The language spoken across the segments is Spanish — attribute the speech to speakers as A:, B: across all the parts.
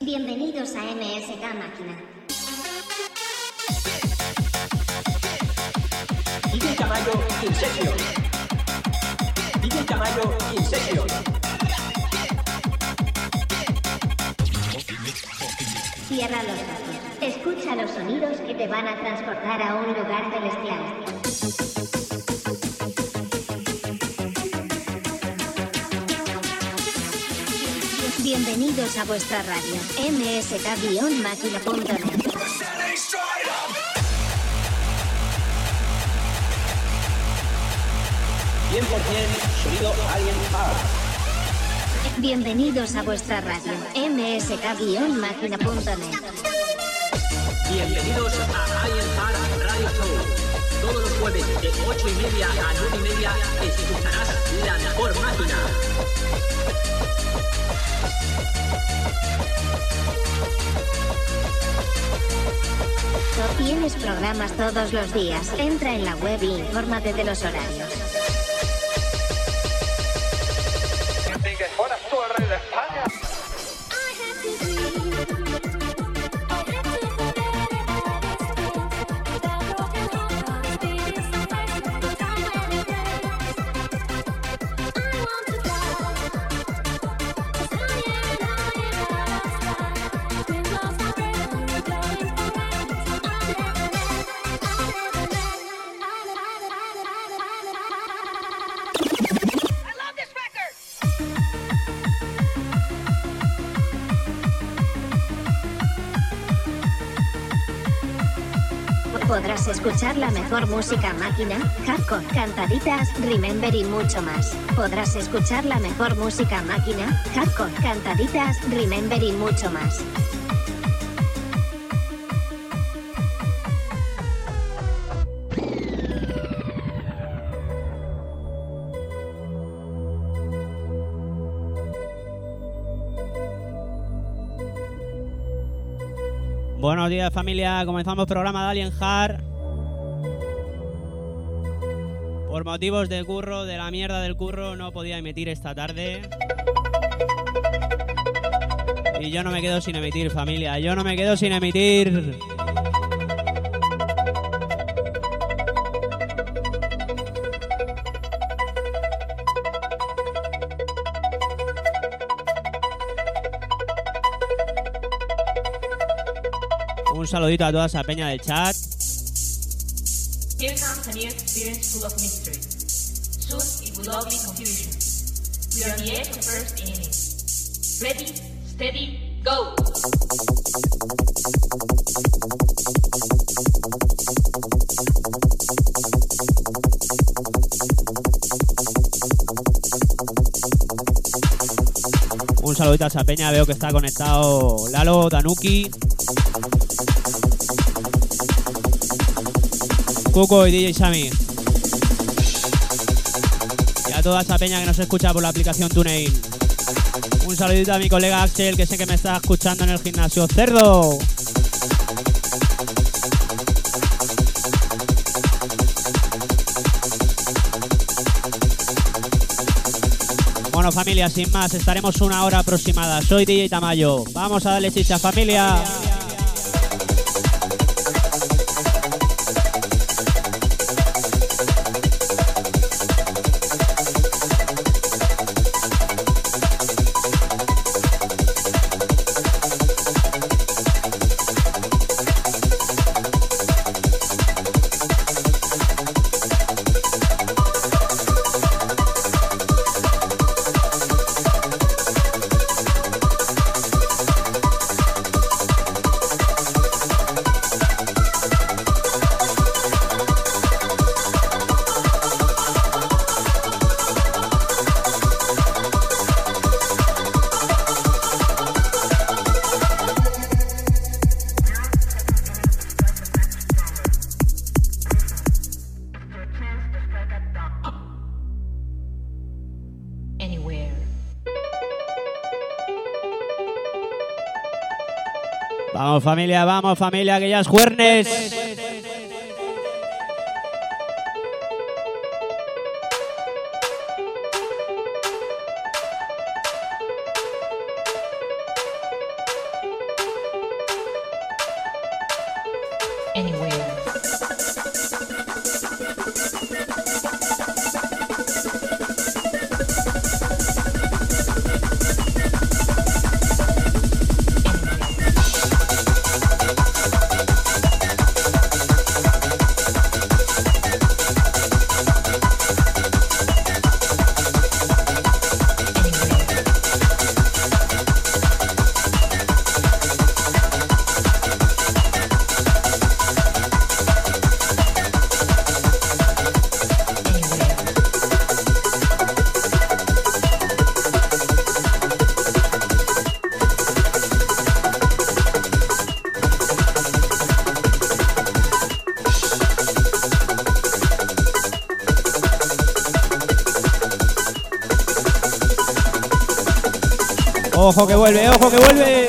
A: Bienvenidos a MSK Máquina.
B: DJ Tamayo in session. DJ Tamayo in session.
A: Cierra los ojos. Escucha los sonidos que te van a transportar a un lugar celestial. Bienvenidos a vuestra radio, msk-máquina.net.
B: Sonido Alien Power.
A: Bienvenidos a vuestra radio, msk-máquina.net.
B: Bienvenidos a Alien Power Radio Show. Todos los jueves de 8 y media a 9 y media escucharás la mejor máquina.
A: Tienes programas todos los días. Entra en la web y infórmate de los horarios. Escuchar la mejor música máquina, hardcore, cantaditas, remember y mucho más. Podrás escuchar la mejor música máquina, hardcore, cantaditas, remember y mucho más.
C: Buenos días familia, comenzamos programa de Alien Hard. Por motivos de curro, de la mierda del curro, no podía emitir esta tarde. Y yo no me quedo sin emitir familia, yo no me quedo sin emitir. Un saludito a toda esa peña del chat.
D: New experience full of mystery. Soon it will all be confusion. We are the edge of first inning. Ready, steady, go!
C: Un saludito a esa peña, veo que está conectado Lalo, Danuki. Cuco y DJ Sammy. Y a toda esa peña que nos escucha por la aplicación TuneIn. Un saludito a mi colega Axel, que sé que me está escuchando en el gimnasio. ¡Cerdo! Bueno familia, sin más, estaremos una hora aproximada. Soy DJ Tamayo. Vamos a darle chicha familia. Vamos familia, vamos familia, que ya.
E: Ojo que vuelve, ojo que vuelve.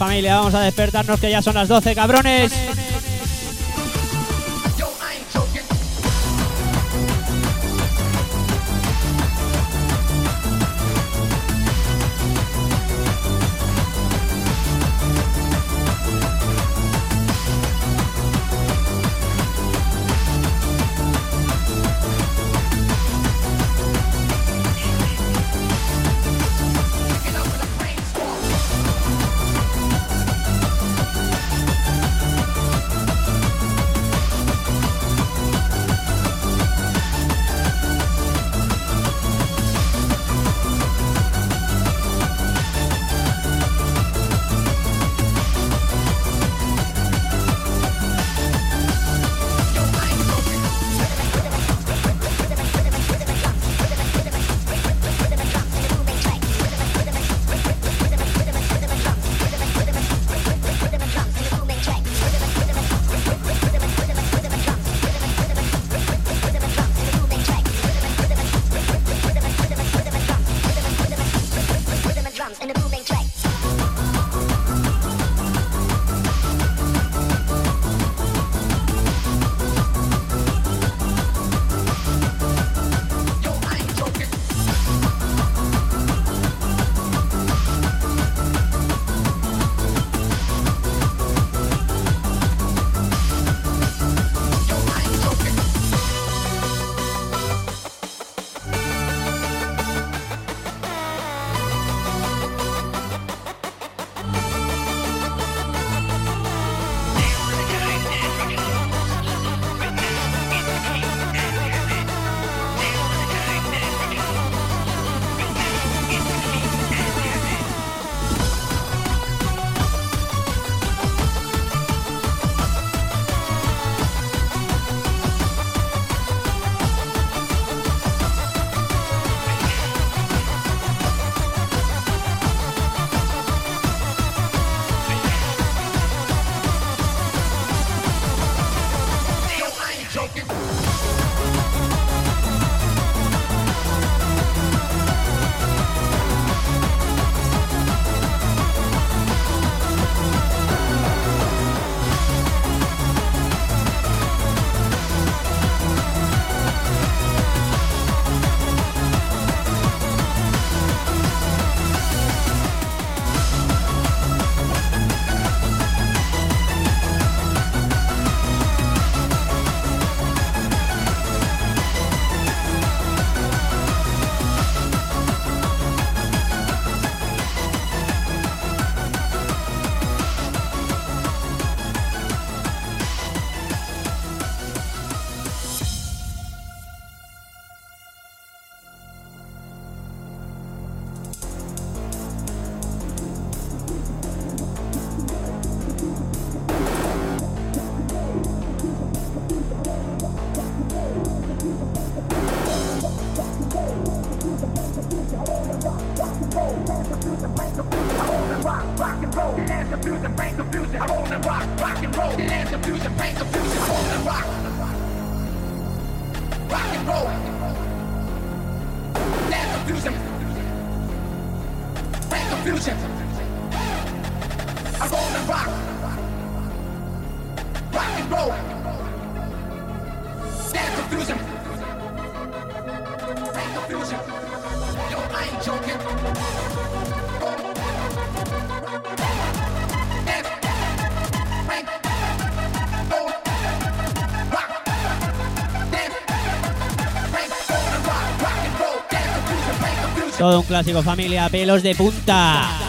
C: Familia, vamos a despertarnos que ya son las 12, cabrones. future. I roll
B: and rock. Rock and roll. Stand confusion. Stand confusion. Yo, I ain't joking. Todo un clásico familia, pelos de punta.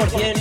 B: 100%.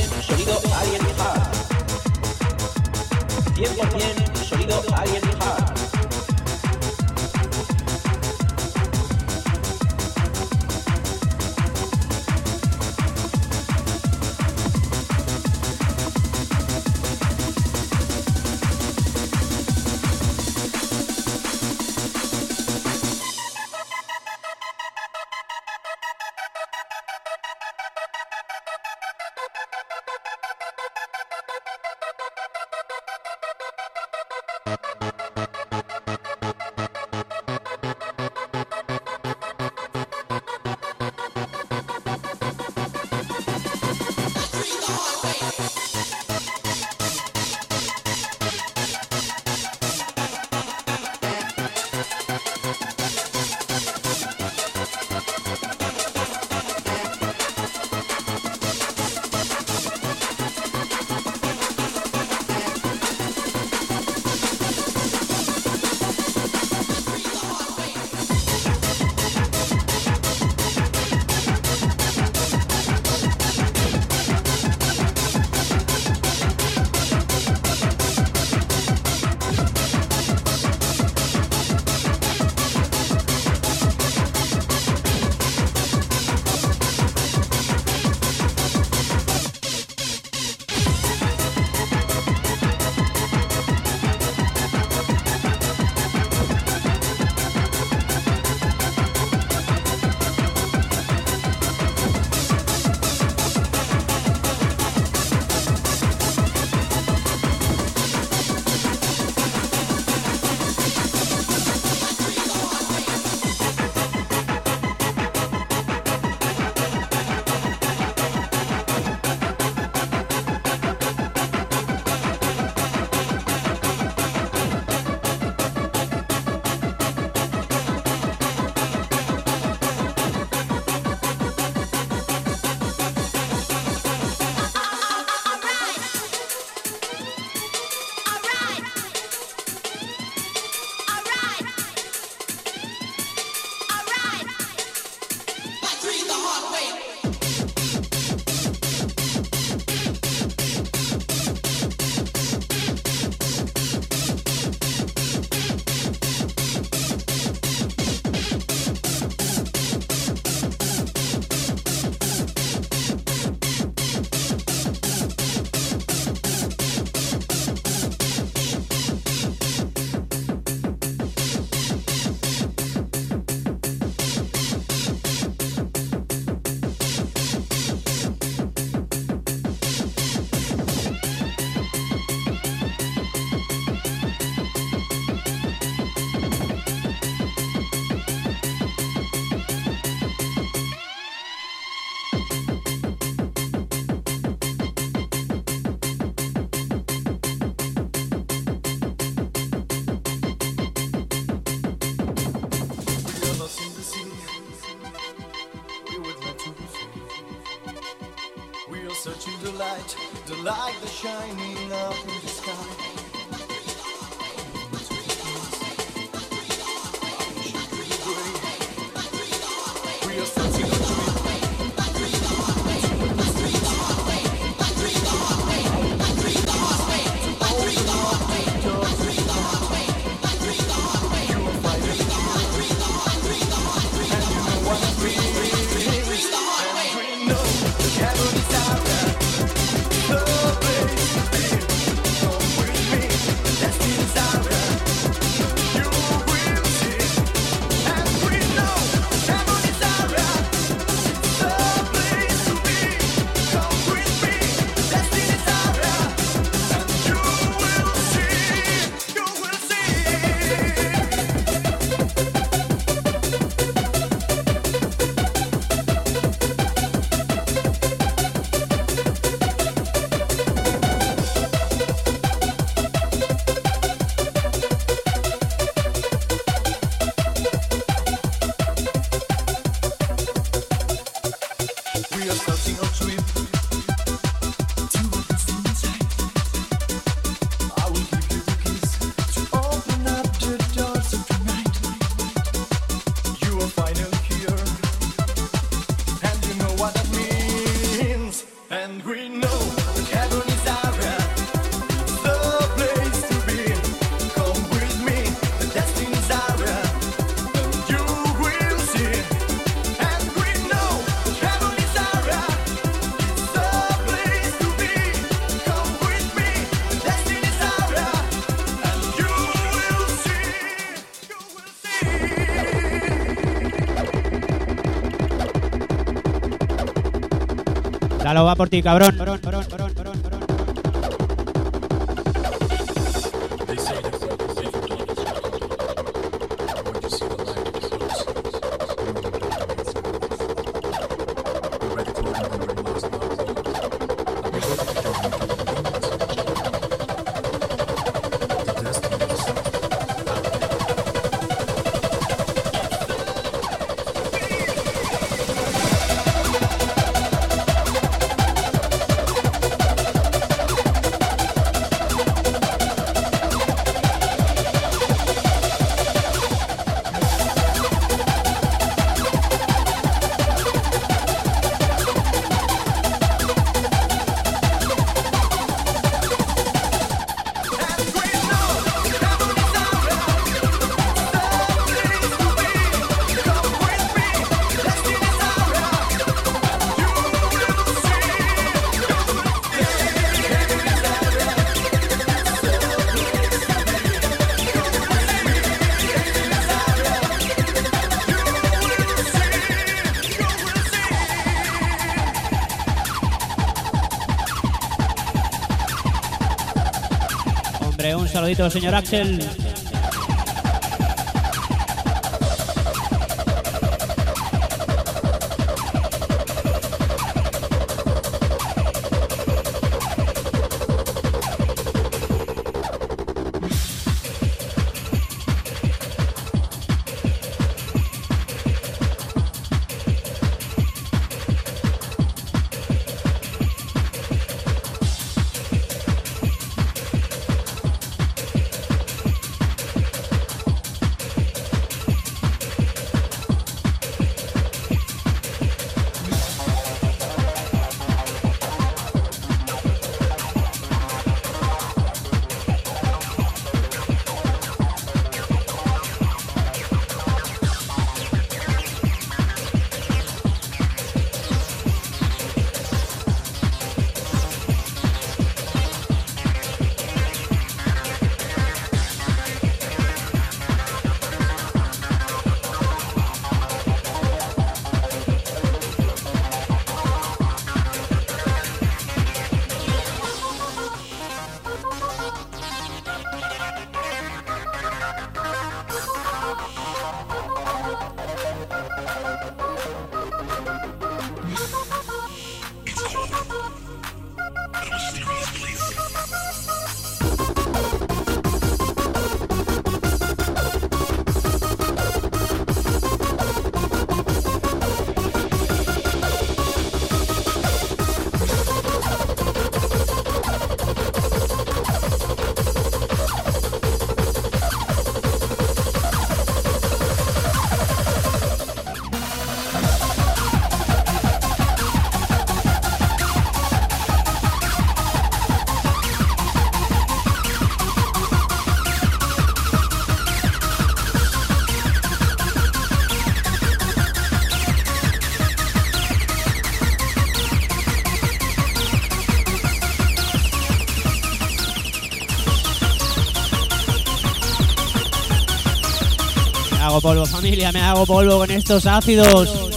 B: to like the shining Gonzalo va por ti, cabrón. Saludito, señor Axel. familia, me hago polvo con estos ácidos.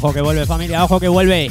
F: Ojo que vuelve familia, ojo que vuelve.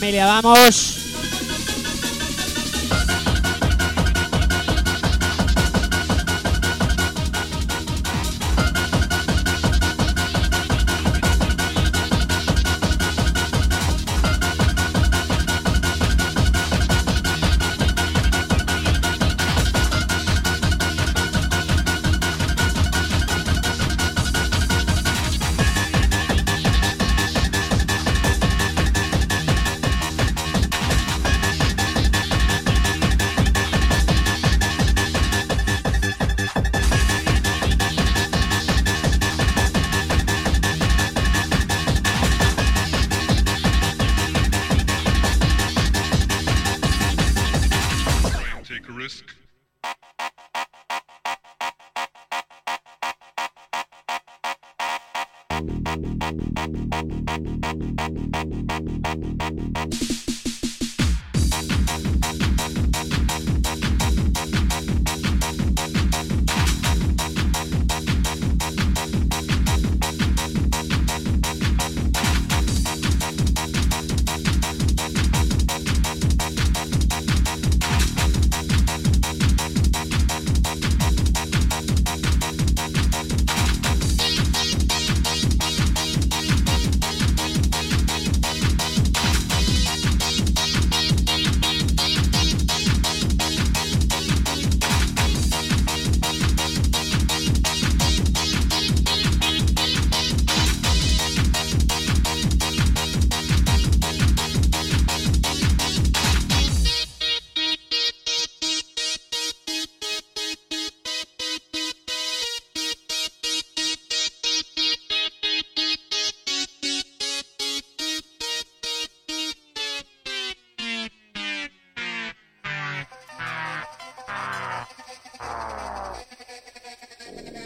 F: Familia, vamos.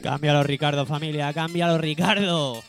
G: Cámbialo, Ricardo, familia, cámbialo, Ricardo.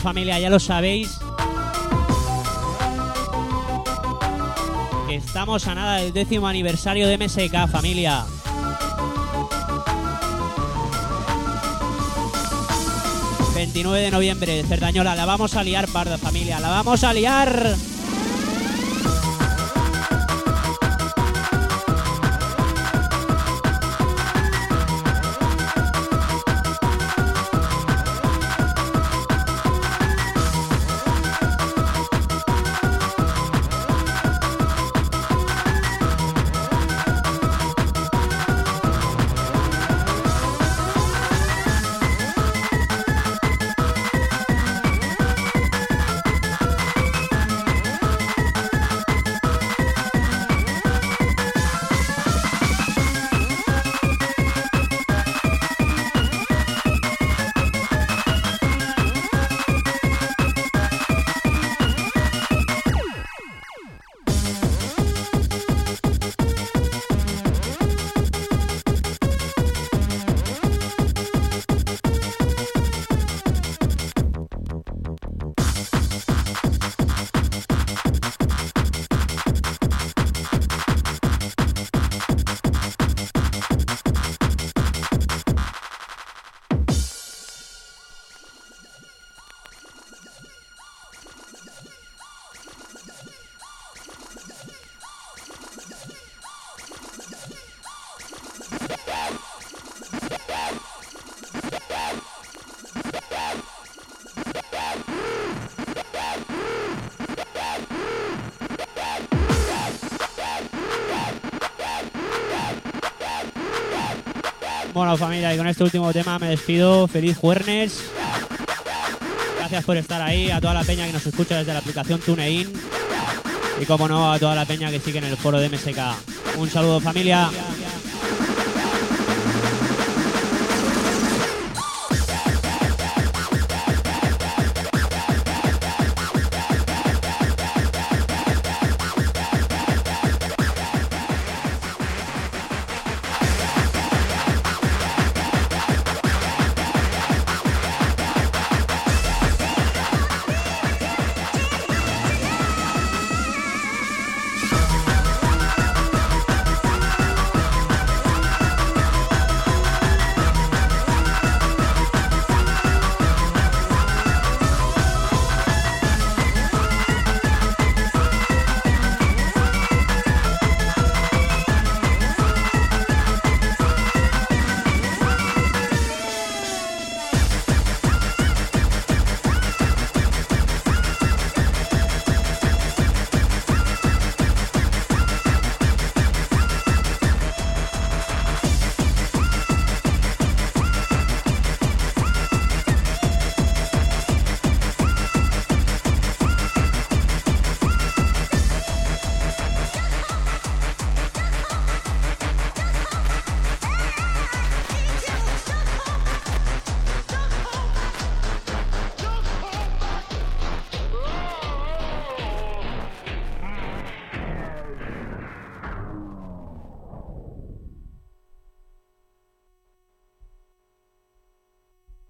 C: Familia, ya lo sabéis. Estamos a nada del décimo aniversario de MSK, familia. ...29 de noviembre, Cerdañola, la vamos a liar, parda, familia, la vamos a liar. Familia, y con este último tema me despido. Feliz jueves. Gracias por estar ahí, a toda la peña que nos escucha desde la aplicación TuneIn. Y como no, a toda la peña que sigue en el foro de MSK. Un saludo, familia.